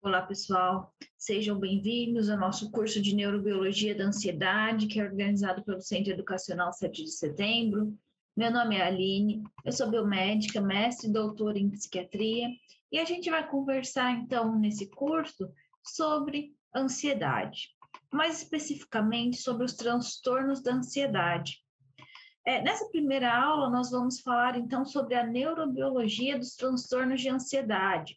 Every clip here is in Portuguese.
Olá, pessoal. Sejam bem-vindos ao nosso curso de Neurobiologia da Ansiedade, que é organizado pelo Centro Educacional 7 de Setembro. Meu nome é Aline, eu sou biomédica, mestre e doutora em psiquiatria, e a gente vai conversar, então, nesse curso sobre ansiedade, mais especificamente sobre os transtornos da ansiedade. É, nessa primeira aula, nós vamos falar, então, sobre a neurobiologia dos transtornos de ansiedade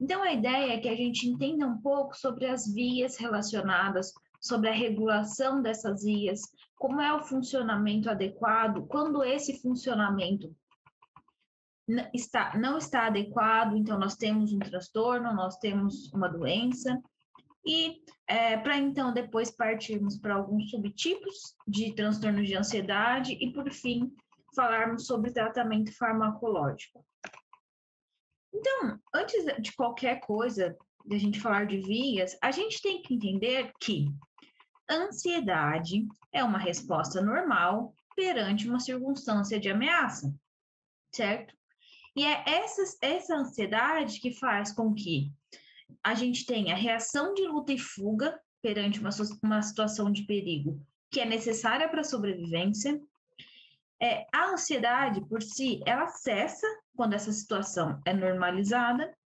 então, a ideia é que a gente entenda um pouco sobre as vias relacionadas, sobre a regulação dessas vias, como é o funcionamento adequado, quando esse funcionamento está, não está adequado, então nós temos um transtorno, nós temos uma doença, e é, para então depois partirmos para alguns subtipos de transtornos de ansiedade e, por fim, falarmos sobre tratamento farmacológico. Então, antes de qualquer coisa, de a gente falar de vias, a gente tem que entender que ansiedade é uma resposta normal perante uma circunstância de ameaça, certo? E é essa, essa ansiedade que faz com que a gente tenha reação de luta e fuga perante uma, uma situação de perigo que é necessária para a sobrevivência, é, a ansiedade por si, ela cessa quando essa situação é normalizada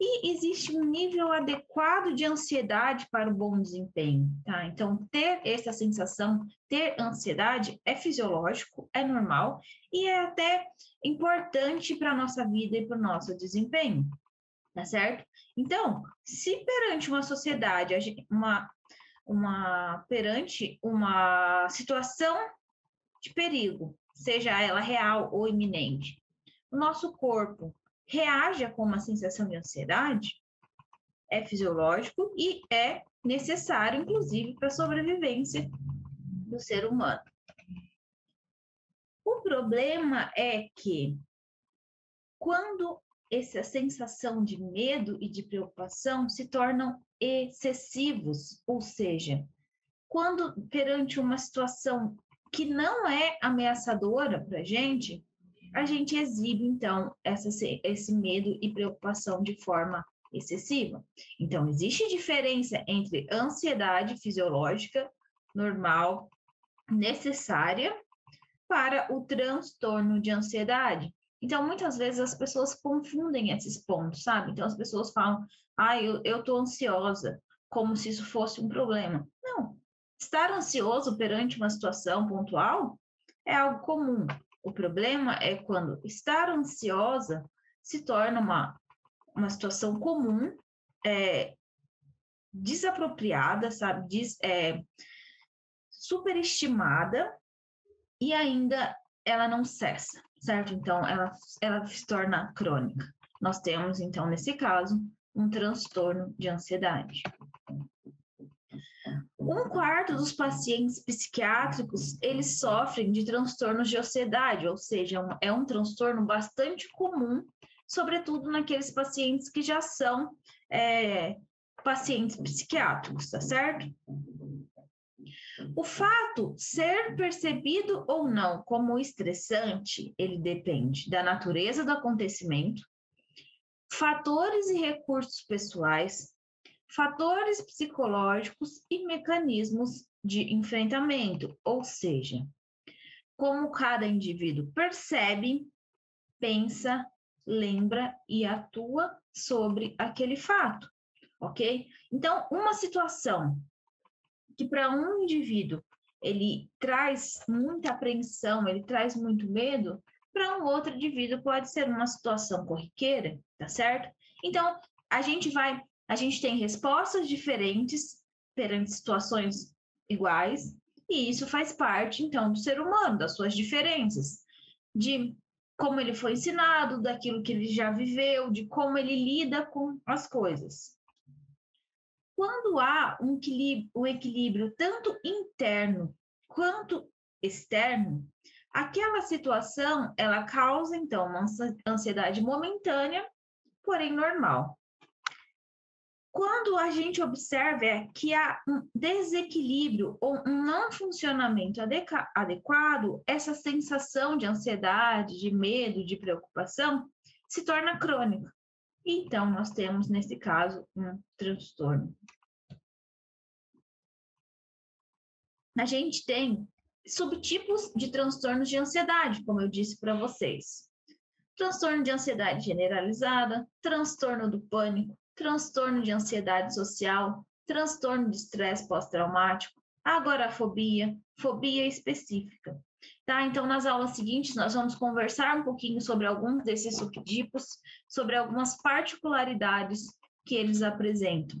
e existe um nível adequado de ansiedade para o bom desempenho, tá? Então, ter essa sensação, ter ansiedade é fisiológico, é normal e é até importante para a nossa vida e para o nosso desempenho, tá certo? Então, se perante uma sociedade, uma, uma perante uma situação de perigo, seja ela real ou iminente, o nosso corpo reage com uma sensação de ansiedade, é fisiológico e é necessário, inclusive, para a sobrevivência do ser humano. O problema é que quando essa sensação de medo e de preocupação se tornam excessivos, ou seja, quando perante uma situação que não é ameaçadora para a gente, a gente exibe, então, essa, esse medo e preocupação de forma excessiva. Então, existe diferença entre ansiedade fisiológica normal, necessária, para o transtorno de ansiedade. Então, muitas vezes as pessoas confundem esses pontos, sabe? Então, as pessoas falam, ah, eu, eu tô ansiosa, como se isso fosse um problema. Não, Estar ansioso perante uma situação pontual é algo comum. O problema é quando estar ansiosa se torna uma, uma situação comum, é, desapropriada, sabe, Des, é, superestimada e ainda ela não cessa, certo? Então, ela, ela se torna crônica. Nós temos, então, nesse caso, um transtorno de ansiedade. Um quarto dos pacientes psiquiátricos, eles sofrem de transtornos de ansiedade, ou seja, é um transtorno bastante comum, sobretudo naqueles pacientes que já são é, pacientes psiquiátricos, tá certo? O fato ser percebido ou não como estressante, ele depende da natureza do acontecimento, fatores e recursos pessoais, fatores psicológicos e mecanismos de enfrentamento, ou seja, como cada indivíduo percebe, pensa, lembra e atua sobre aquele fato, ok? Então, uma situação que para um indivíduo ele traz muita apreensão, ele traz muito medo, para um outro indivíduo pode ser uma situação corriqueira, tá certo? Então, a gente vai a gente tem respostas diferentes perante situações iguais, e isso faz parte, então, do ser humano, das suas diferenças, de como ele foi ensinado, daquilo que ele já viveu, de como ele lida com as coisas. Quando há um equilíbrio, um equilíbrio tanto interno quanto externo, aquela situação ela causa então uma ansiedade momentânea, porém normal. Quando a gente observa é que há um desequilíbrio ou um não funcionamento adequado, essa sensação de ansiedade, de medo, de preocupação se torna crônica. Então, nós temos, nesse caso, um transtorno. A gente tem subtipos de transtornos de ansiedade, como eu disse para vocês. Transtorno de ansiedade generalizada, transtorno do pânico, transtorno de ansiedade social, transtorno de estresse pós-traumático, agorafobia, fobia específica. Tá? Então, nas aulas seguintes, nós vamos conversar um pouquinho sobre alguns desses subtipos, sobre algumas particularidades que eles apresentam.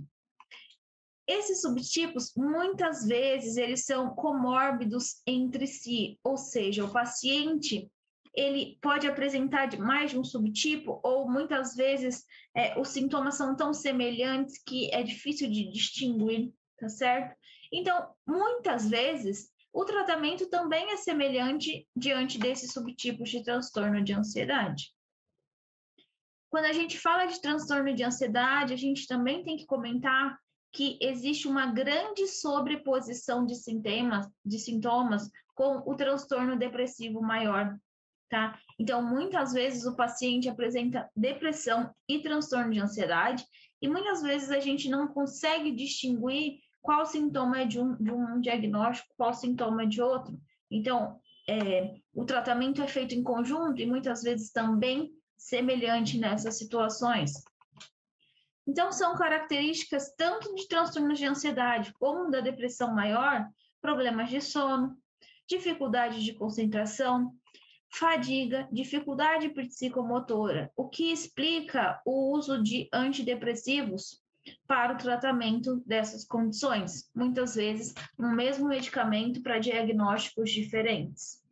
Esses subtipos, muitas vezes, eles são comórbidos entre si, ou seja, o paciente ele pode apresentar mais de um subtipo, ou muitas vezes é, os sintomas são tão semelhantes que é difícil de distinguir, tá certo? Então, muitas vezes, o tratamento também é semelhante diante desses subtipos de transtorno de ansiedade. Quando a gente fala de transtorno de ansiedade, a gente também tem que comentar que existe uma grande sobreposição de sintomas, de sintomas com o transtorno depressivo maior, tá? Então, muitas vezes o paciente apresenta depressão e transtorno de ansiedade, e muitas vezes a gente não consegue distinguir qual sintoma é de um, de um diagnóstico, qual sintoma é de outro. Então, é, o tratamento é feito em conjunto e muitas vezes também semelhante nessas situações. Então, são características tanto de transtornos de ansiedade como da depressão maior, problemas de sono, dificuldade de concentração, fadiga, dificuldade psicomotora, o que explica o uso de antidepressivos para o tratamento dessas condições, muitas vezes um mesmo medicamento para diagnósticos diferentes.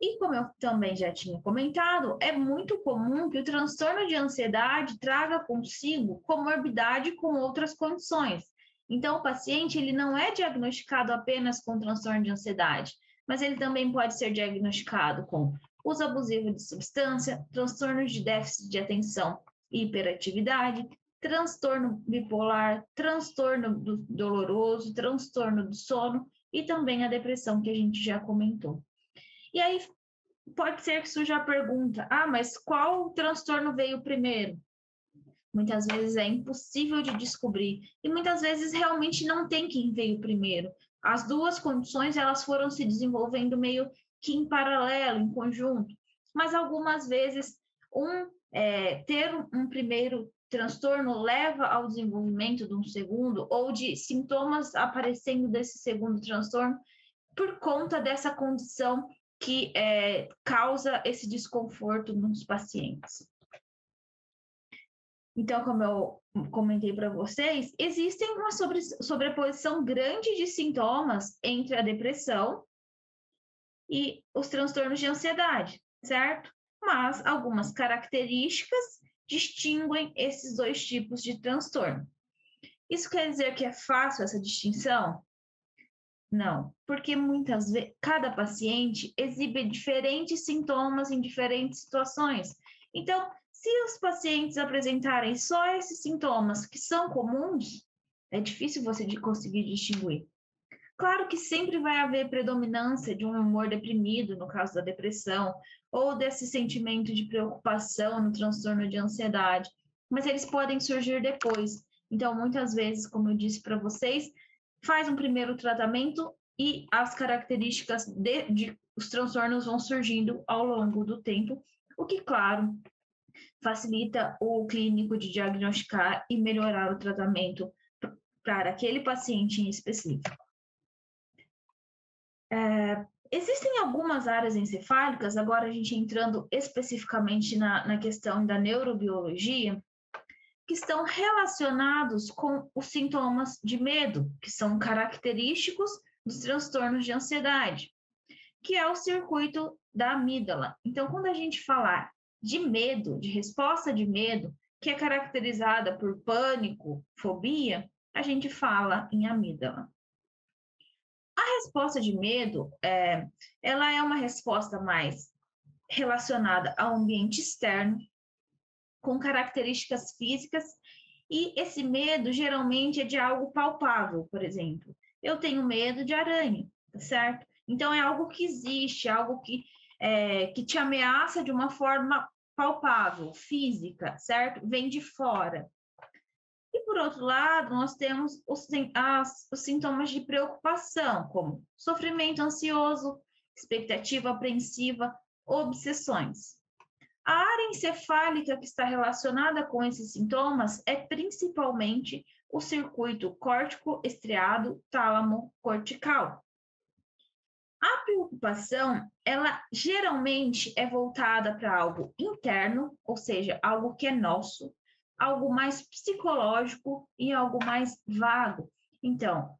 E como eu também já tinha comentado, é muito comum que o transtorno de ansiedade traga consigo comorbidade com outras condições. Então, o paciente ele não é diagnosticado apenas com transtorno de ansiedade, mas ele também pode ser diagnosticado com uso abusivo de substância, transtorno de déficit de atenção e hiperatividade, transtorno bipolar, transtorno do doloroso, transtorno do sono e também a depressão que a gente já comentou. E aí pode ser que surja a pergunta: ah, mas qual transtorno veio primeiro? Muitas vezes é impossível de descobrir e muitas vezes realmente não tem quem veio primeiro. As duas condições elas foram se desenvolvendo meio que em paralelo, em conjunto, mas algumas vezes um é, ter um primeiro transtorno leva ao desenvolvimento de um segundo ou de sintomas aparecendo desse segundo transtorno por conta dessa condição que é, causa esse desconforto nos pacientes. Então, como eu comentei para vocês, existem uma sobre, sobreposição grande de sintomas entre a depressão e os transtornos de ansiedade, certo? Mas algumas características distinguem esses dois tipos de transtorno. Isso quer dizer que é fácil essa distinção? Não, porque muitas vezes cada paciente exibe diferentes sintomas em diferentes situações. Então, se os pacientes apresentarem só esses sintomas que são comuns, é difícil você de conseguir distinguir. Claro que sempre vai haver predominância de um humor deprimido, no caso da depressão, ou desse sentimento de preocupação no transtorno de ansiedade, mas eles podem surgir depois. Então, muitas vezes, como eu disse para vocês, faz um primeiro tratamento e as características de, de os transtornos vão surgindo ao longo do tempo, o que, claro, facilita o clínico de diagnosticar e melhorar o tratamento para aquele paciente em específico. É, existem algumas áreas encefálicas, agora a gente entrando especificamente na, na questão da neurobiologia, que estão relacionados com os sintomas de medo, que são característicos dos transtornos de ansiedade, que é o circuito da amígdala. Então, quando a gente falar de medo, de resposta de medo, que é caracterizada por pânico, fobia, a gente fala em amígdala. A resposta de medo, é, ela é uma resposta mais relacionada ao ambiente externo, com características físicas, e esse medo geralmente é de algo palpável, por exemplo. Eu tenho medo de aranha, tá certo? Então é algo que existe, algo que, é, que te ameaça de uma forma palpável, física, certo? Vem de fora. E por outro lado, nós temos os, as, os sintomas de preocupação, como sofrimento ansioso, expectativa apreensiva, obsessões. A área encefálica que está relacionada com esses sintomas é principalmente o circuito córtico estriado tálamo cortical. A preocupação, ela geralmente é voltada para algo interno, ou seja, algo que é nosso, algo mais psicológico e algo mais vago. Então,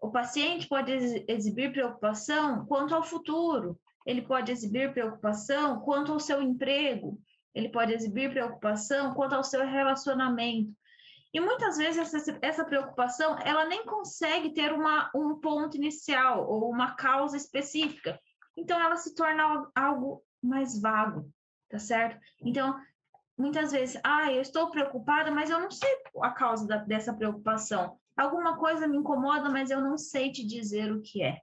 o paciente pode exibir preocupação quanto ao futuro, ele pode exibir preocupação quanto ao seu emprego, ele pode exibir preocupação quanto ao seu relacionamento. E muitas vezes essa, essa preocupação, ela nem consegue ter uma, um ponto inicial ou uma causa específica. Então, ela se torna algo mais vago, tá certo? Então, muitas vezes, ah, eu estou preocupada, mas eu não sei a causa da, dessa preocupação. Alguma coisa me incomoda, mas eu não sei te dizer o que é.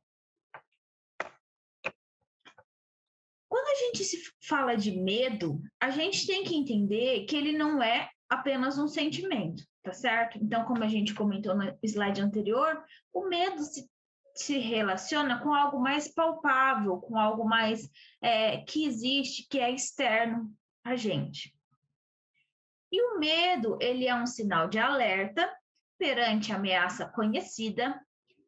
Quando a gente se fala de medo, a gente tem que entender que ele não é apenas um sentimento, tá certo? Então, como a gente comentou no slide anterior, o medo se, se relaciona com algo mais palpável, com algo mais é, que existe, que é externo a gente. E o medo, ele é um sinal de alerta perante ameaça conhecida,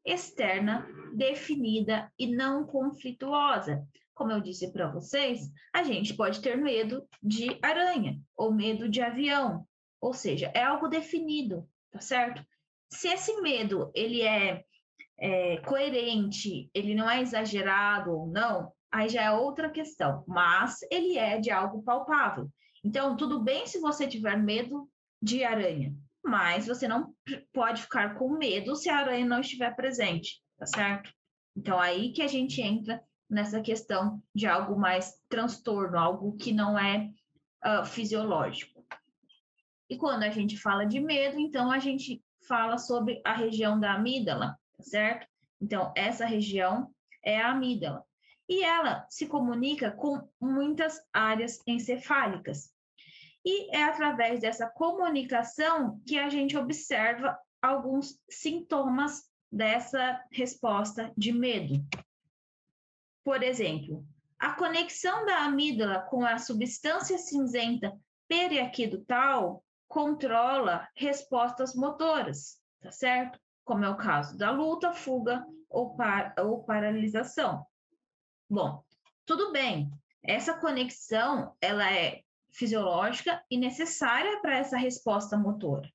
externa, definida e não conflituosa. Como eu disse para vocês, a gente pode ter medo de aranha ou medo de avião, ou seja, é algo definido, tá certo? Se esse medo ele é, é coerente, ele não é exagerado ou não, aí já é outra questão, mas ele é de algo palpável. Então, tudo bem se você tiver medo de aranha, mas você não pode ficar com medo se a aranha não estiver presente, tá certo? Então, aí que a gente entra nessa questão de algo mais transtorno, algo que não é uh, fisiológico. E quando a gente fala de medo, então a gente fala sobre a região da amígdala, tá certo? Então, essa região é a amígdala. E ela se comunica com muitas áreas encefálicas. E é através dessa comunicação que a gente observa alguns sintomas dessa resposta de medo. Por exemplo, a conexão da amígdala com a substância cinzenta periaquidutal controla respostas motoras, tá certo? Como é o caso da luta, fuga ou, par ou paralisação. Bom, tudo bem. Essa conexão ela é fisiológica e necessária para essa resposta motora.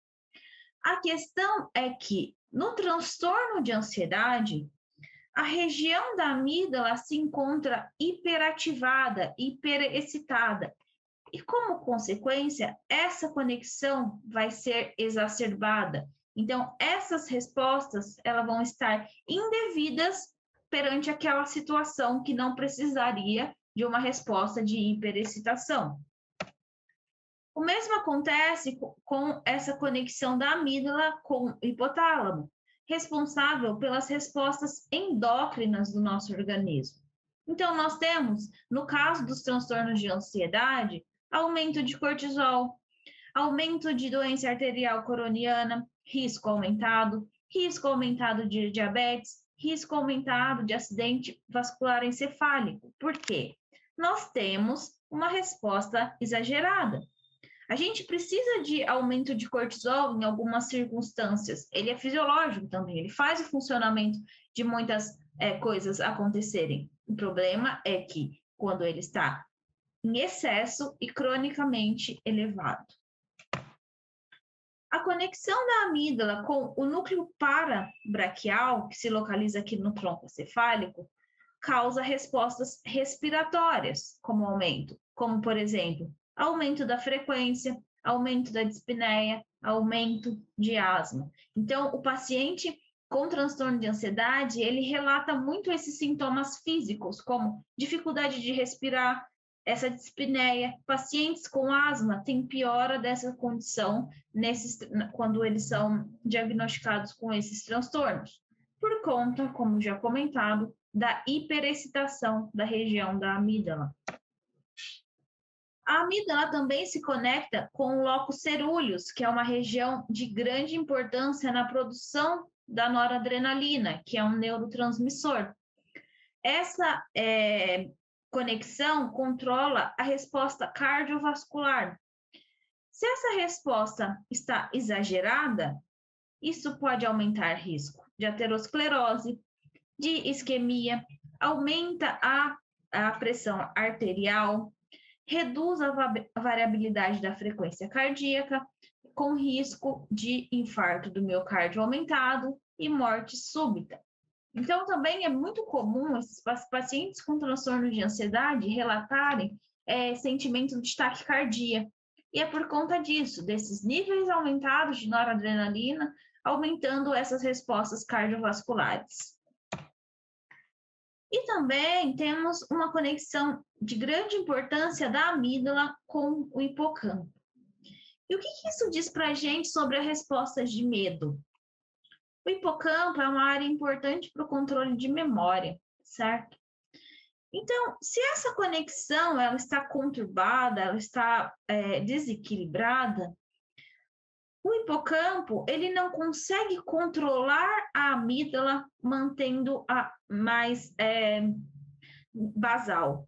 A questão é que no transtorno de ansiedade, a região da amígdala se encontra hiperativada, hiperexcitada. E como consequência, essa conexão vai ser exacerbada. Então, essas respostas, elas vão estar indevidas perante aquela situação que não precisaria de uma resposta de hiperexcitação. O mesmo acontece com essa conexão da amígdala com o hipotálamo, responsável pelas respostas endócrinas do nosso organismo. Então, nós temos, no caso dos transtornos de ansiedade, aumento de cortisol, aumento de doença arterial coroniana, risco aumentado, risco aumentado de diabetes, risco aumentado de acidente vascular encefálico. Por quê? Nós temos uma resposta exagerada. A gente precisa de aumento de cortisol em algumas circunstâncias. Ele é fisiológico também, ele faz o funcionamento de muitas é, coisas acontecerem. O problema é que quando ele está em excesso e cronicamente elevado. A conexão da amígdala com o núcleo parabraquial, que se localiza aqui no tronco cefálico, causa respostas respiratórias, como aumento, como por exemplo, aumento da frequência, aumento da dispneia, aumento de asma. Então, o paciente com transtorno de ansiedade, ele relata muito esses sintomas físicos, como dificuldade de respirar, essa dispneia. Pacientes com asma têm piora dessa condição nesses, quando eles são diagnosticados com esses transtornos, por conta, como já comentado, da hiperexcitação da região da amígdala. A amígdala também se conecta com o locus cerúleus, que é uma região de grande importância na produção da noradrenalina, que é um neurotransmissor. Essa é, conexão controla a resposta cardiovascular. Se essa resposta está exagerada, isso pode aumentar risco de aterosclerose, de isquemia, aumenta a, a pressão arterial, reduz a variabilidade da frequência cardíaca, com risco de infarto do miocárdio aumentado e morte súbita. Então, também é muito comum esses pacientes com transtorno de ansiedade relatarem é, sentimento de taquicardia. E é por conta disso, desses níveis aumentados de noradrenalina, aumentando essas respostas cardiovasculares. E também temos uma conexão de grande importância da amígdala com o hipocampo. E o que, que isso diz para a gente sobre as respostas de medo? O hipocampo é uma área importante para o controle de memória, certo? Então, se essa conexão ela está conturbada, ela está é, desequilibrada, o hipocampo ele não consegue controlar a amígdala mantendo a mais é, basal.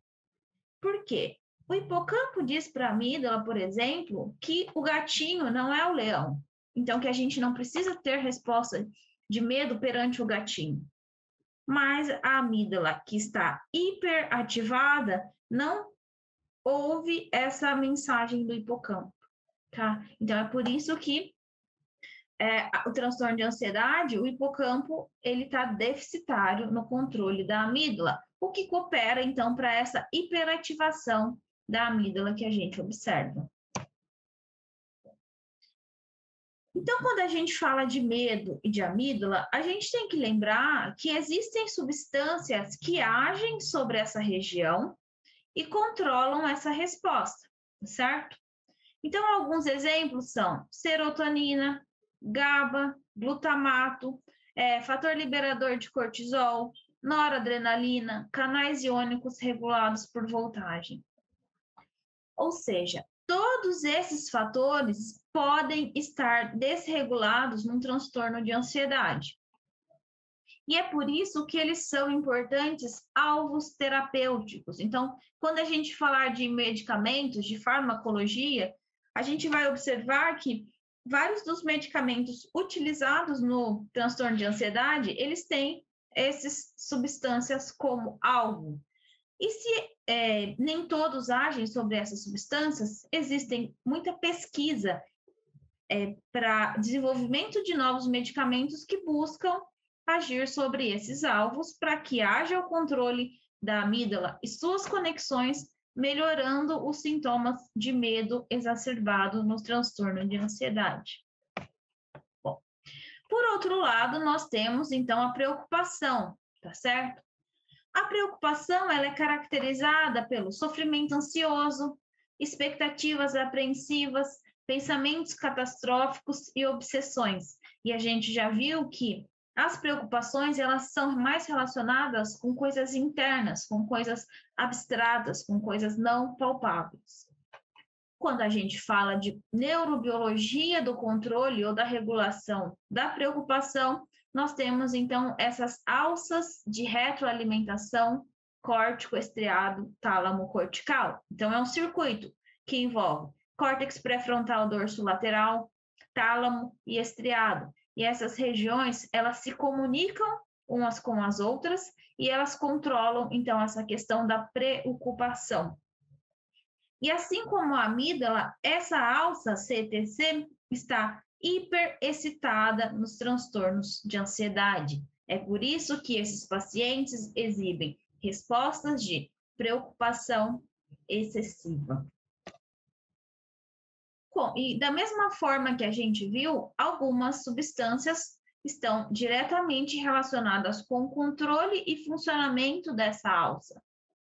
Por quê? O hipocampo diz para a amígdala, por exemplo, que o gatinho não é o leão. Então, que a gente não precisa ter resposta de medo perante o gatinho. Mas a amígdala que está hiperativada não ouve essa mensagem do hipocampo tá? Então, é por isso que é, o transtorno de ansiedade, o hipocampo, ele está deficitário no controle da amígdala, o que coopera, então, para essa hiperativação da amígdala que a gente observa. Então, quando a gente fala de medo e de amígdala, a gente tem que lembrar que existem substâncias que agem sobre essa região e controlam essa resposta, certo? Então, alguns exemplos são serotonina, GABA, glutamato, é, fator liberador de cortisol, noradrenalina, canais iônicos regulados por voltagem. Ou seja, todos esses fatores podem estar desregulados num transtorno de ansiedade. E é por isso que eles são importantes alvos terapêuticos. Então, quando a gente falar de medicamentos, de farmacologia, a gente vai observar que vários dos medicamentos utilizados no transtorno de ansiedade, eles têm essas substâncias como alvo. E se é, nem todos agem sobre essas substâncias, existem muita pesquisa é, para desenvolvimento de novos medicamentos que buscam agir sobre esses alvos para que haja o controle da amígdala e suas conexões melhorando os sintomas de medo exacerbado no transtorno de ansiedade. Bom, por outro lado, nós temos então a preocupação, tá certo? A preocupação ela é caracterizada pelo sofrimento ansioso, expectativas apreensivas, pensamentos catastróficos e obsessões. E a gente já viu que as preocupações, elas são mais relacionadas com coisas internas, com coisas abstratas, com coisas não palpáveis. Quando a gente fala de neurobiologia do controle ou da regulação da preocupação, nós temos então essas alças de retroalimentação córtico estriado tálamo cortical. Então é um circuito que envolve córtex pré-frontal dorso lateral, tálamo e estriado. E essas regiões, elas se comunicam umas com as outras e elas controlam, então, essa questão da preocupação. E assim como a amígdala, essa alça CTC está hiperexcitada nos transtornos de ansiedade. É por isso que esses pacientes exibem respostas de preocupação excessiva. E da mesma forma que a gente viu, algumas substâncias estão diretamente relacionadas com o controle e funcionamento dessa alça.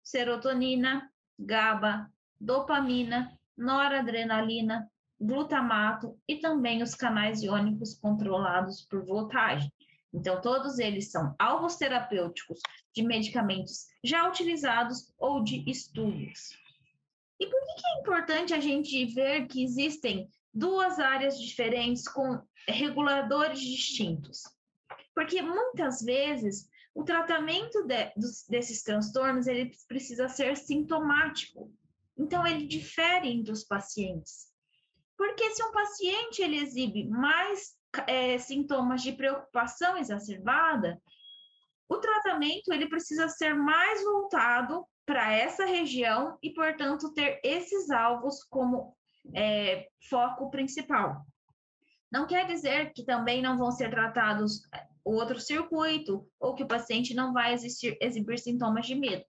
Serotonina, GABA, dopamina, noradrenalina, glutamato e também os canais iônicos controlados por voltagem. Então, todos eles são alvos terapêuticos de medicamentos já utilizados ou de estudos. E por que, é importante a gente ver que existem duas áreas diferentes com reguladores distintos? Porque muitas vezes o tratamento de, dos, desses transtornos ele precisa ser sintomático. Então, ele difere entre os pacientes. Porque se um paciente ele exibe mais é, sintomas de preocupação exacerbada, o tratamento ele precisa ser mais voltado para essa região e, portanto, ter esses alvos como é, foco principal. Não quer dizer que também não vão ser tratados o outro circuito ou que o paciente não vai existir, exibir sintomas de medo.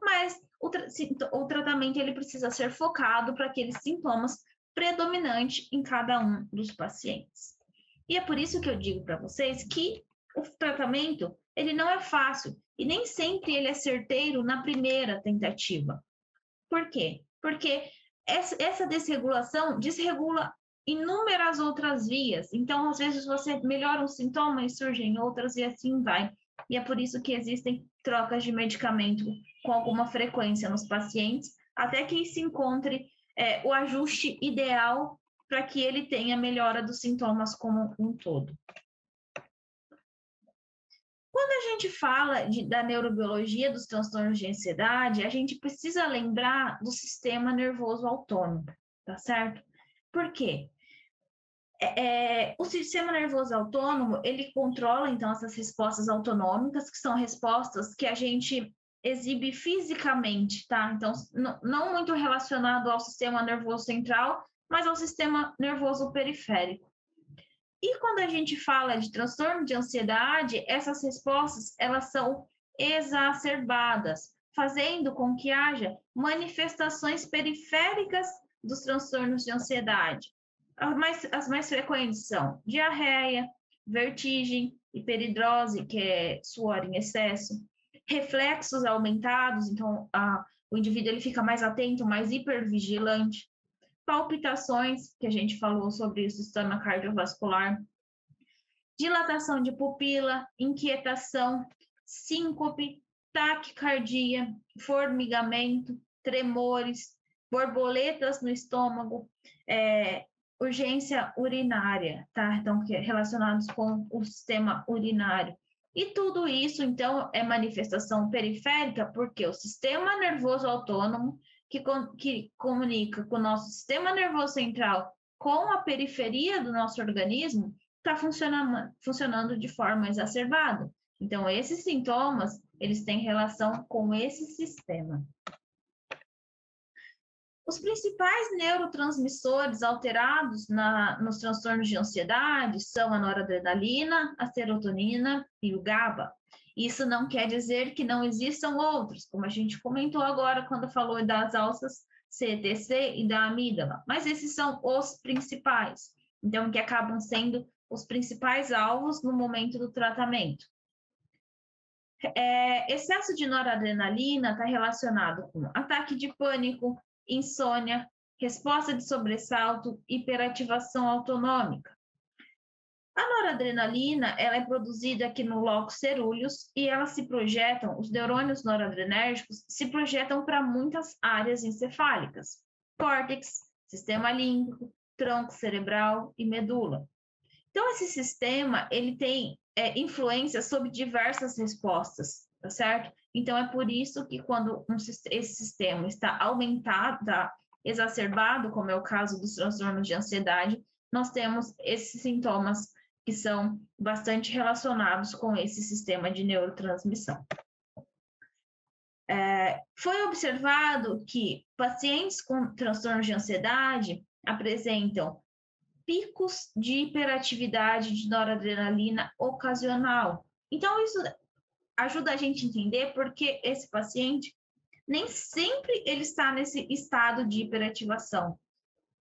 Mas o, tra o tratamento ele precisa ser focado para aqueles sintomas predominantes em cada um dos pacientes. E é por isso que eu digo para vocês que o tratamento ele não é fácil e nem sempre ele é certeiro na primeira tentativa. Por quê? Porque essa desregulação desregula inúmeras outras vias. Então, às vezes, você melhora um sintoma e surgem outras e assim vai. E é por isso que existem trocas de medicamento com alguma frequência nos pacientes, até que se encontre é, o ajuste ideal para que ele tenha melhora dos sintomas como um todo. Quando a gente fala de, da neurobiologia dos transtornos de ansiedade, a gente precisa lembrar do sistema nervoso autônomo, tá certo? Por quê? É, é, o sistema nervoso autônomo, ele controla, então, essas respostas autonômicas, que são respostas que a gente exibe fisicamente, tá? Então, não muito relacionado ao sistema nervoso central, mas ao sistema nervoso periférico. E quando a gente fala de transtorno de ansiedade, essas respostas, elas são exacerbadas, fazendo com que haja manifestações periféricas dos transtornos de ansiedade. As mais, as mais frequentes são diarreia, vertigem, hiperidrose, que é suor em excesso, reflexos aumentados, então a, o indivíduo ele fica mais atento, mais hipervigilante, palpitações, que a gente falou sobre o sistema cardiovascular, dilatação de pupila, inquietação, síncope, taquicardia, formigamento, tremores, borboletas no estômago, é, urgência urinária, tá? Então, é relacionados com o sistema urinário. E tudo isso, então, é manifestação periférica, porque o sistema nervoso autônomo, que, que comunica com o nosso sistema nervoso central com a periferia do nosso organismo, está funcionando, funcionando de forma exacerbada. Então, esses sintomas, eles têm relação com esse sistema. Os principais neurotransmissores alterados na, nos transtornos de ansiedade são a noradrenalina, a serotonina e o GABA. Isso não quer dizer que não existam outros, como a gente comentou agora quando falou das alças CTC e da amígdala, mas esses são os principais, então que acabam sendo os principais alvos no momento do tratamento. É, excesso de noradrenalina está relacionado com ataque de pânico, insônia, resposta de sobressalto, hiperativação autonômica. A noradrenalina ela é produzida aqui no locus cerúleus e elas se projetam, os neurônios noradrenérgicos se projetam para muitas áreas encefálicas, córtex, sistema límbico, tronco cerebral e medula. Então, esse sistema ele tem é, influência sobre diversas respostas, tá certo? Então, é por isso que quando um, esse sistema está aumentado, está exacerbado, como é o caso dos transtornos de ansiedade, nós temos esses sintomas que são bastante relacionados com esse sistema de neurotransmissão. É, foi observado que pacientes com transtornos de ansiedade apresentam picos de hiperatividade de noradrenalina ocasional. Então, isso ajuda a gente a entender porque esse paciente nem sempre ele está nesse estado de hiperativação,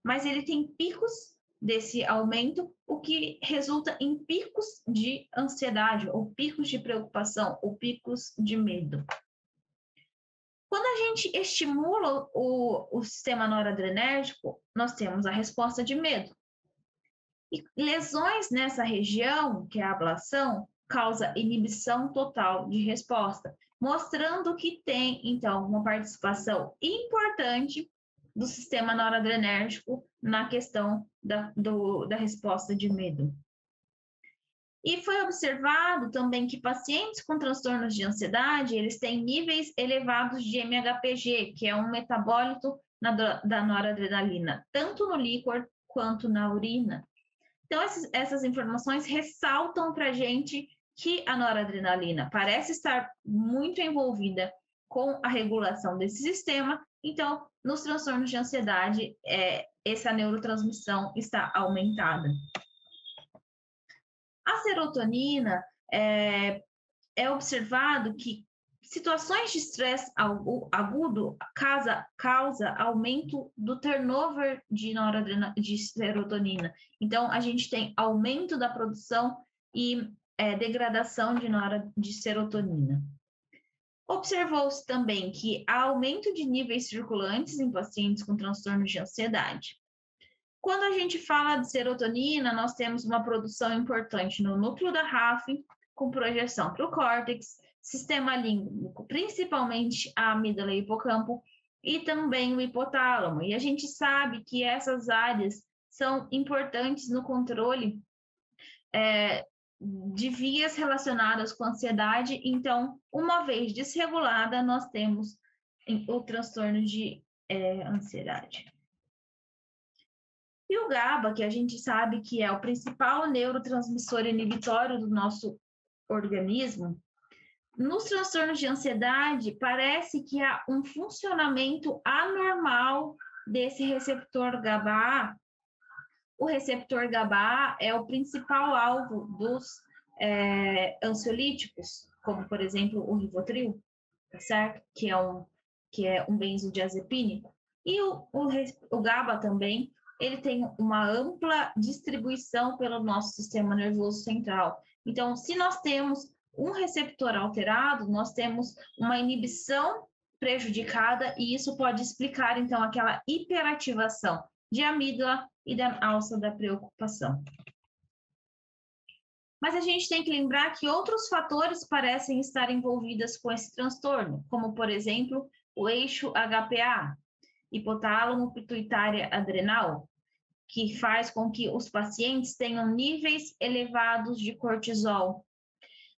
mas ele tem picos desse aumento, o que resulta em picos de ansiedade, ou picos de preocupação, ou picos de medo. Quando a gente estimula o, o sistema noradrenérgico, nós temos a resposta de medo. E lesões nessa região, que é a ablação, causa inibição total de resposta, mostrando que tem, então, uma participação importante do sistema noradrenérgico na questão da, do, da resposta de medo. E foi observado também que pacientes com transtornos de ansiedade, eles têm níveis elevados de MHPG, que é um metabólito na, da noradrenalina, tanto no líquor quanto na urina. Então, esses, essas informações ressaltam para a gente que a noradrenalina parece estar muito envolvida com a regulação desse sistema, então, nos transtornos de ansiedade, é, essa neurotransmissão está aumentada. A serotonina é, é observado que situações de estresse agudo causa, causa aumento do turnover de de serotonina. Então, a gente tem aumento da produção e é, degradação de, de serotonina. Observou-se também que há aumento de níveis circulantes em pacientes com transtornos de ansiedade. Quando a gente fala de serotonina, nós temos uma produção importante no núcleo da RAF, com projeção para o córtex, sistema límbico, principalmente a amígdala e hipocampo, e também o hipotálamo. E a gente sabe que essas áreas são importantes no controle é, de vias relacionadas com ansiedade. Então, uma vez desregulada, nós temos o transtorno de é, ansiedade. E o GABA, que a gente sabe que é o principal neurotransmissor inibitório do nosso organismo, nos transtornos de ansiedade, parece que há um funcionamento anormal desse receptor GABA. O receptor GABA é o principal alvo dos é, ansiolíticos, como, por exemplo, o Rivotril, tá certo? Que é um, que é um benzodiazepínico. E o, o, o GABA também ele tem uma ampla distribuição pelo nosso sistema nervoso central. Então, se nós temos um receptor alterado, nós temos uma inibição prejudicada e isso pode explicar então aquela hiperativação de amígdala e da alça da preocupação. Mas a gente tem que lembrar que outros fatores parecem estar envolvidos com esse transtorno, como por exemplo, o eixo HPA, hipotálamo pituitária adrenal, que faz com que os pacientes tenham níveis elevados de cortisol.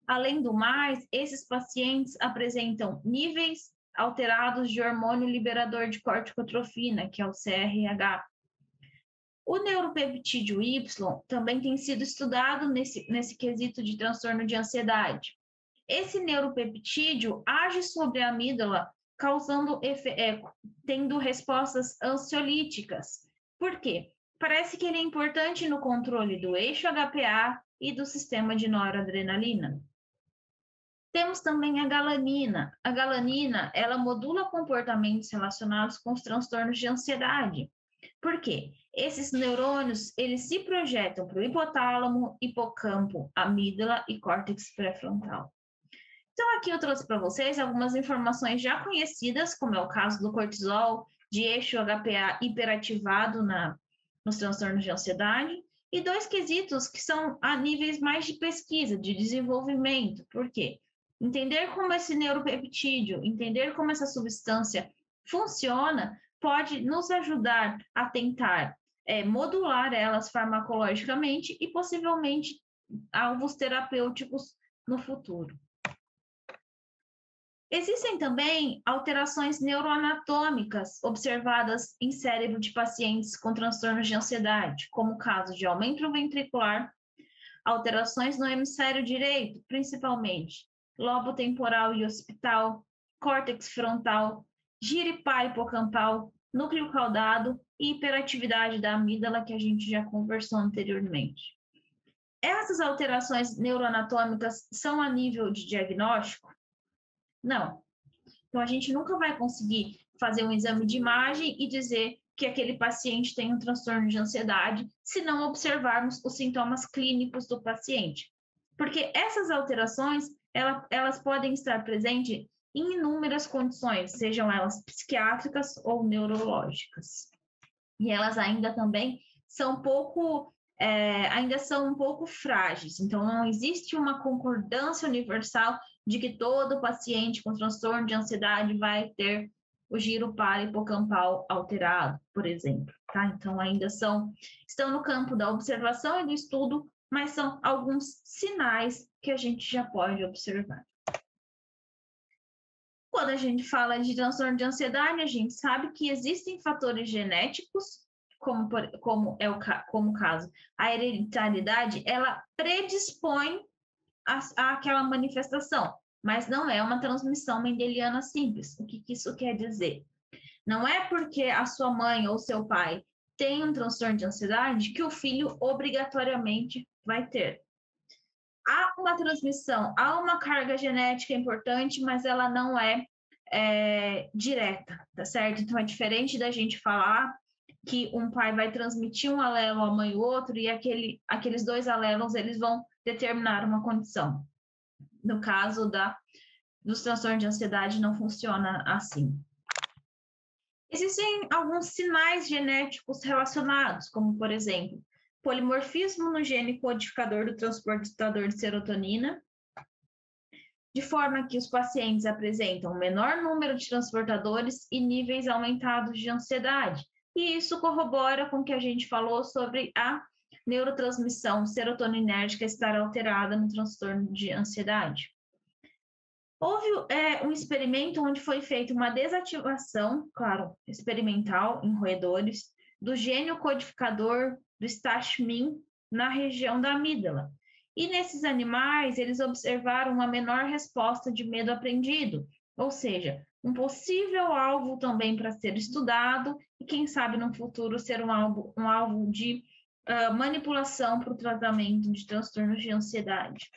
Além do mais, esses pacientes apresentam níveis alterados de hormônio liberador de corticotrofina, que é o CRH. O neuropeptídeo Y também tem sido estudado nesse, nesse quesito de transtorno de ansiedade. Esse neuropeptídeo age sobre a amígdala causando é, tendo respostas ansiolíticas. Por quê? Parece que ele é importante no controle do eixo HPA e do sistema de noradrenalina. Temos também a galanina. A galanina, ela modula comportamentos relacionados com os transtornos de ansiedade. Por quê? Esses neurônios, eles se projetam para o hipotálamo, hipocampo, amígdala e córtex pré-frontal. Então, aqui eu trouxe para vocês algumas informações já conhecidas, como é o caso do cortisol, de eixo HPA hiperativado na, nos transtornos de ansiedade, e dois quesitos que são a níveis mais de pesquisa, de desenvolvimento. Por quê? Entender como esse neuropeptídeo, entender como essa substância funciona, pode nos ajudar a tentar é, modular elas farmacologicamente e possivelmente alvos terapêuticos no futuro. Existem também alterações neuroanatômicas observadas em cérebro de pacientes com transtornos de ansiedade, como o caso de aumento ventricular, alterações no hemisfério direito, principalmente lobo temporal e occipital, córtex frontal, giripá hipocampal, núcleo caudado e hiperatividade da amígdala, que a gente já conversou anteriormente. Essas alterações neuroanatômicas são a nível de diagnóstico? Não. Então, a gente nunca vai conseguir fazer um exame de imagem e dizer que aquele paciente tem um transtorno de ansiedade se não observarmos os sintomas clínicos do paciente. Porque essas alterações, elas, podem estar presentes em inúmeras condições, sejam elas psiquiátricas ou neurológicas. E elas ainda também são pouco, é, ainda são um pouco frágeis. Então, não existe uma concordância universal de que todo paciente com transtorno de ansiedade vai ter o giro para-hipocampal alterado, por exemplo, tá? Então, ainda são, estão no campo da observação e do estudo, mas são alguns sinais que a gente já pode observar. Quando a gente fala de transtorno de ansiedade, a gente sabe que existem fatores genéticos, como, como é o como caso, a hereditariedade, ela predispõe a, a aquela manifestação mas não é uma transmissão mendeliana simples. O que, que isso quer dizer? Não é porque a sua mãe ou seu pai tem um transtorno de ansiedade que o filho obrigatoriamente vai ter. Há uma transmissão, há uma carga genética importante, mas ela não é, é direta, tá certo? Então é diferente da gente falar que um pai vai transmitir um alelo à mãe e outro e aquele, aqueles dois alelos eles vão determinar uma condição no caso da, dos transtornos de ansiedade, não funciona assim. Existem alguns sinais genéticos relacionados, como, por exemplo, polimorfismo no gene codificador do transportador de serotonina, de forma que os pacientes apresentam menor número de transportadores e níveis aumentados de ansiedade. E isso corrobora com o que a gente falou sobre a neurotransmissão serotoninérgica estar alterada no transtorno de ansiedade. Houve é, um experimento onde foi feita uma desativação, claro, experimental, em roedores, do gênio codificador do Stashmin na região da amígdala. E nesses animais, eles observaram uma menor resposta de medo aprendido, ou seja, um possível alvo também para ser estudado e, quem sabe, no futuro ser um alvo, um alvo de uh, manipulação para o tratamento de transtornos de ansiedade.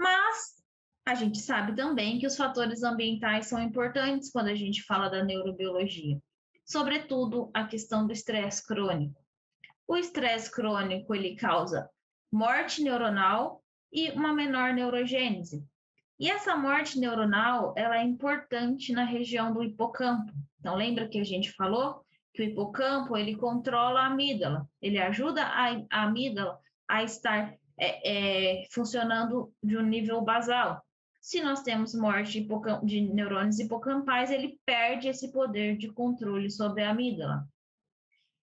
Mas a gente sabe também que os fatores ambientais são importantes quando a gente fala da neurobiologia, sobretudo a questão do estresse crônico. O estresse crônico ele causa morte neuronal e uma menor neurogênese. E essa morte neuronal, ela é importante na região do hipocampo. Então lembra que a gente falou que o hipocampo ele controla a amígdala, ele ajuda a, a amígdala a estar é, é, funcionando de um nível basal. Se nós temos morte de, de neurônios hipocampais, ele perde esse poder de controle sobre a amígdala.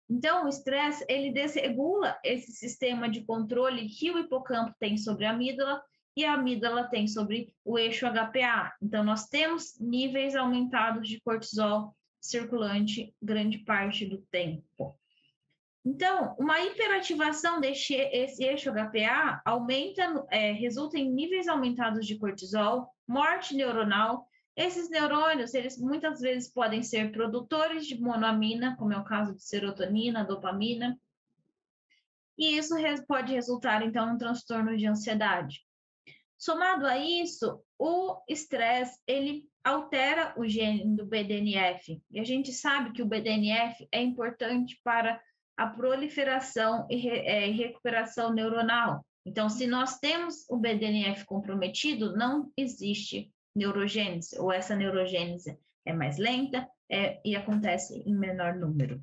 Então, o estresse, ele desregula esse sistema de controle que o hipocampo tem sobre a amígdala e a amígdala tem sobre o eixo HPA. Então, nós temos níveis aumentados de cortisol circulante grande parte do tempo. Então, uma hiperativação desse esse eixo HPA aumenta, é, resulta em níveis aumentados de cortisol, morte neuronal. Esses neurônios, eles muitas vezes podem ser produtores de monoamina, como é o caso de serotonina, dopamina, e isso pode resultar, então, em transtorno de ansiedade. Somado a isso, o estresse, ele altera o gene do BDNF. E a gente sabe que o BDNF é importante para a proliferação e, re, é, recuperação neuronal. Então, se nós temos o BDNF comprometido, não existe neurogênese, ou essa neurogênese é mais lenta é, e acontece em menor número.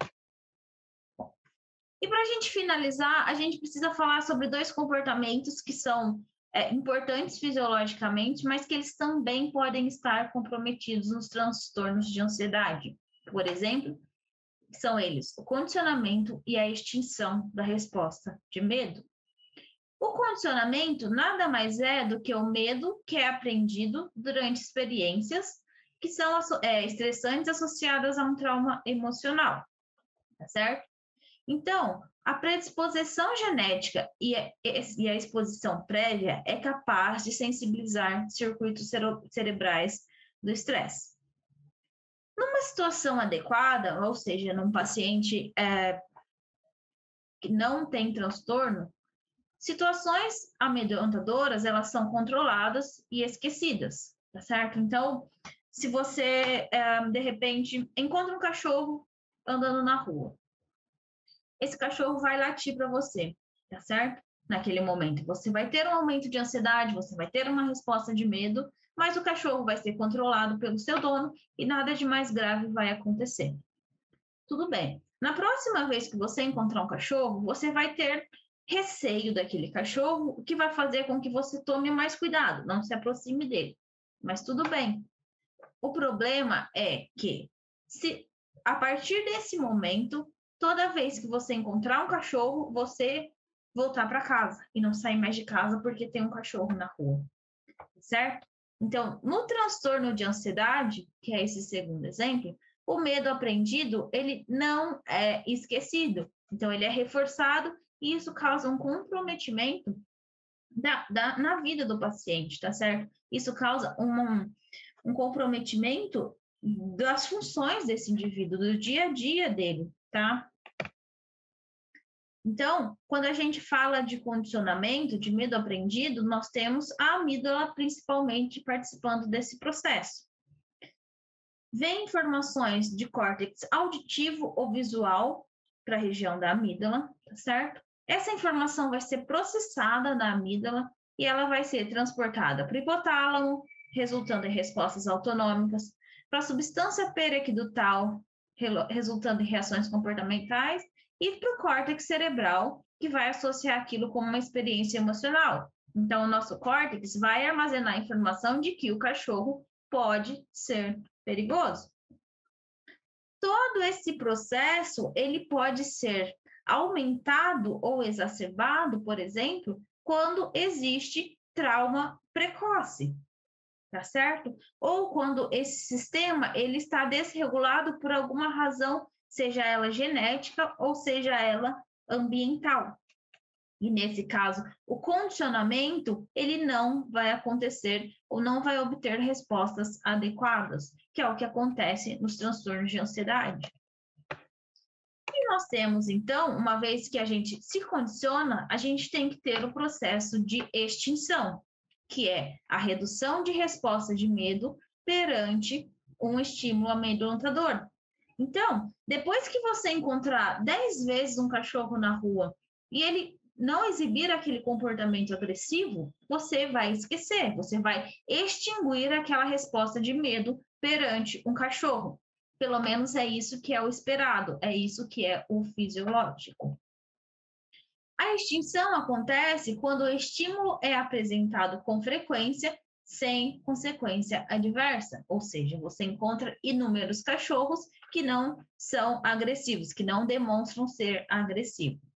E para a gente finalizar, a gente precisa falar sobre dois comportamentos que são é, importantes fisiologicamente, mas que eles também podem estar comprometidos nos transtornos de ansiedade. Por exemplo, são eles o condicionamento e a extinção da resposta de medo. O condicionamento nada mais é do que o medo que é aprendido durante experiências que são é, estressantes associadas a um trauma emocional, tá certo? Então, a predisposição genética e a, e a exposição prévia é capaz de sensibilizar circuitos cerebrais do estresse. Numa situação adequada, ou seja, num paciente é, que não tem transtorno, situações amedrontadoras elas são controladas e esquecidas, tá certo? Então, se você é, de repente encontra um cachorro andando na rua, esse cachorro vai latir para você, tá certo? Naquele momento. Você vai ter um aumento de ansiedade, você vai ter uma resposta de medo, mas o cachorro vai ser controlado pelo seu dono e nada de mais grave vai acontecer. Tudo bem. Na próxima vez que você encontrar um cachorro, você vai ter receio daquele cachorro, o que vai fazer com que você tome mais cuidado, não se aproxime dele. Mas tudo bem. o problema é que se a partir desse momento, toda vez que você encontrar um cachorro, você voltar para casa e não sair mais de casa porque tem um cachorro na rua, certo? Então, no transtorno de ansiedade, que é esse segundo exemplo, o medo aprendido, ele não é esquecido. Então, ele é reforçado e isso causa um comprometimento da, da, na vida do paciente, tá certo? Isso causa um, um comprometimento das funções desse indivíduo, do dia a dia dele, tá? Então, quando a gente fala de condicionamento, de medo aprendido, nós temos a amígdala principalmente participando desse processo. Vem informações de córtex auditivo ou visual para a região da amígdala, tá certo? Essa informação vai ser processada na amígdala e ela vai ser transportada para o hipotálamo, resultando em respostas autonômicas, para a substância periaquidutal, resultando em reações comportamentais, e para o córtex cerebral, que vai associar aquilo como uma experiência emocional. Então, o nosso córtex vai armazenar a informação de que o cachorro pode ser perigoso. Todo esse processo, ele pode ser aumentado ou exacerbado, por exemplo, quando existe trauma precoce, tá certo? Ou quando esse sistema ele está desregulado por alguma razão seja ela genética ou seja ela ambiental. E nesse caso, o condicionamento ele não vai acontecer ou não vai obter respostas adequadas, que é o que acontece nos transtornos de ansiedade. Nós temos, então, uma vez que a gente se condiciona, a gente tem que ter o processo de extinção, que é a redução de resposta de medo perante um estímulo amedrontador. Então, depois que você encontrar 10 vezes um cachorro na rua e ele não exibir aquele comportamento agressivo, você vai esquecer, você vai extinguir aquela resposta de medo perante um cachorro. Pelo menos é isso que é o esperado, é isso que é o fisiológico. A extinção acontece quando o estímulo é apresentado com frequência sem consequência adversa, ou seja, você encontra inúmeros cachorros que não são agressivos, que não demonstram ser agressivos.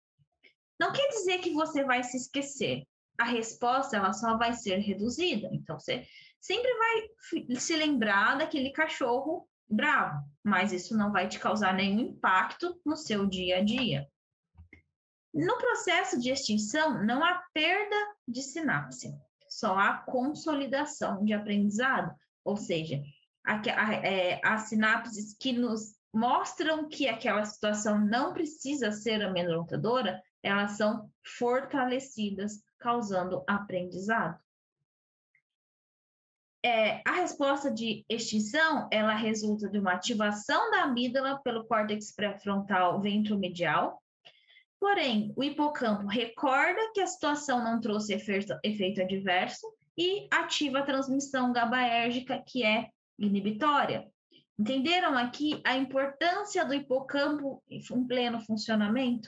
Não quer dizer que você vai se esquecer. A resposta ela só vai ser reduzida. Então você sempre vai se lembrar daquele cachorro bravo, mas isso não vai te causar nenhum impacto no seu dia a dia. No processo de extinção, não há perda de sinapse só há consolidação de aprendizado, ou seja, é, as sinapses que nos mostram que aquela situação não precisa ser amedrontadora, elas são fortalecidas, causando aprendizado. É, a resposta de extinção, ela resulta de uma ativação da amígdala pelo córtex pré-frontal ventromedial, Porém, o hipocampo recorda que a situação não trouxe efeito, efeito adverso e ativa a transmissão GABAérgica, que é inibitória. Entenderam aqui a importância do hipocampo em pleno funcionamento?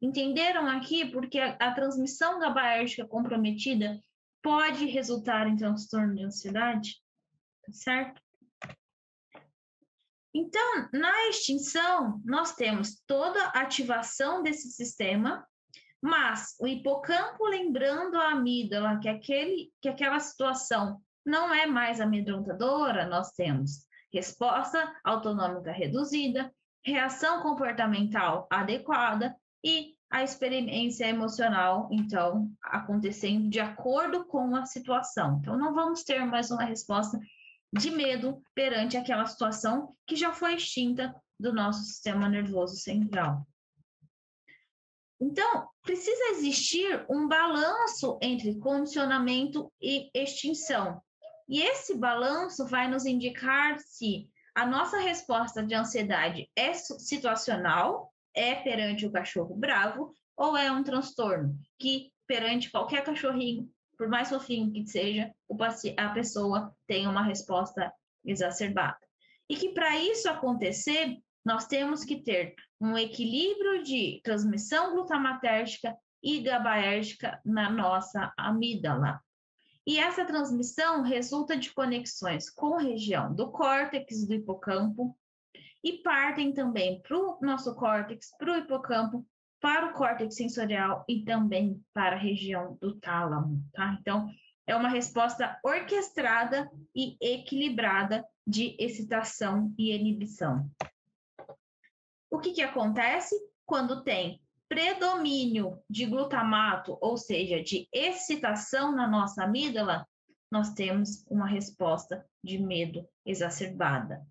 Entenderam aqui porque a, a transmissão GABAérgica comprometida pode resultar em transtorno de ansiedade? Tá certo? Então, na extinção, nós temos toda a ativação desse sistema, mas o hipocampo lembrando a amígdala que, aquele, que aquela situação não é mais amedrontadora, nós temos resposta autonômica reduzida, reação comportamental adequada e a experiência emocional, então, acontecendo de acordo com a situação. Então, não vamos ter mais uma resposta de medo perante aquela situação que já foi extinta do nosso sistema nervoso central. Então, precisa existir um balanço entre condicionamento e extinção. E esse balanço vai nos indicar se a nossa resposta de ansiedade é situacional, é perante o cachorro bravo, ou é um transtorno que perante qualquer cachorrinho por mais fofinho que seja, a pessoa tem uma resposta exacerbada. E que para isso acontecer, nós temos que ter um equilíbrio de transmissão glutamatérgica e GABAérgica na nossa amígdala. E essa transmissão resulta de conexões com região do córtex do hipocampo, e partem também para o nosso córtex, para o hipocampo, para o córtex sensorial e também para a região do tálamo, tá? Então, é uma resposta orquestrada e equilibrada de excitação e inibição. O que, que acontece quando tem predomínio de glutamato, ou seja, de excitação na nossa amígdala? Nós temos uma resposta de medo exacerbada.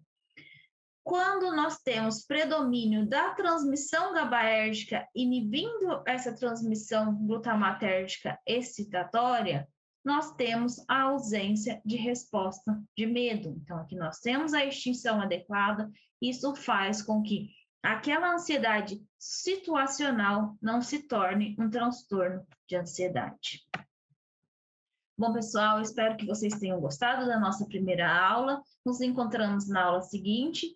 Quando nós temos predomínio da transmissão GABAérgica inibindo essa transmissão glutamatérgica excitatória, nós temos a ausência de resposta de medo. Então, aqui nós temos a extinção adequada, isso faz com que aquela ansiedade situacional não se torne um transtorno de ansiedade. Bom, pessoal, espero que vocês tenham gostado da nossa primeira aula. Nos encontramos na aula seguinte.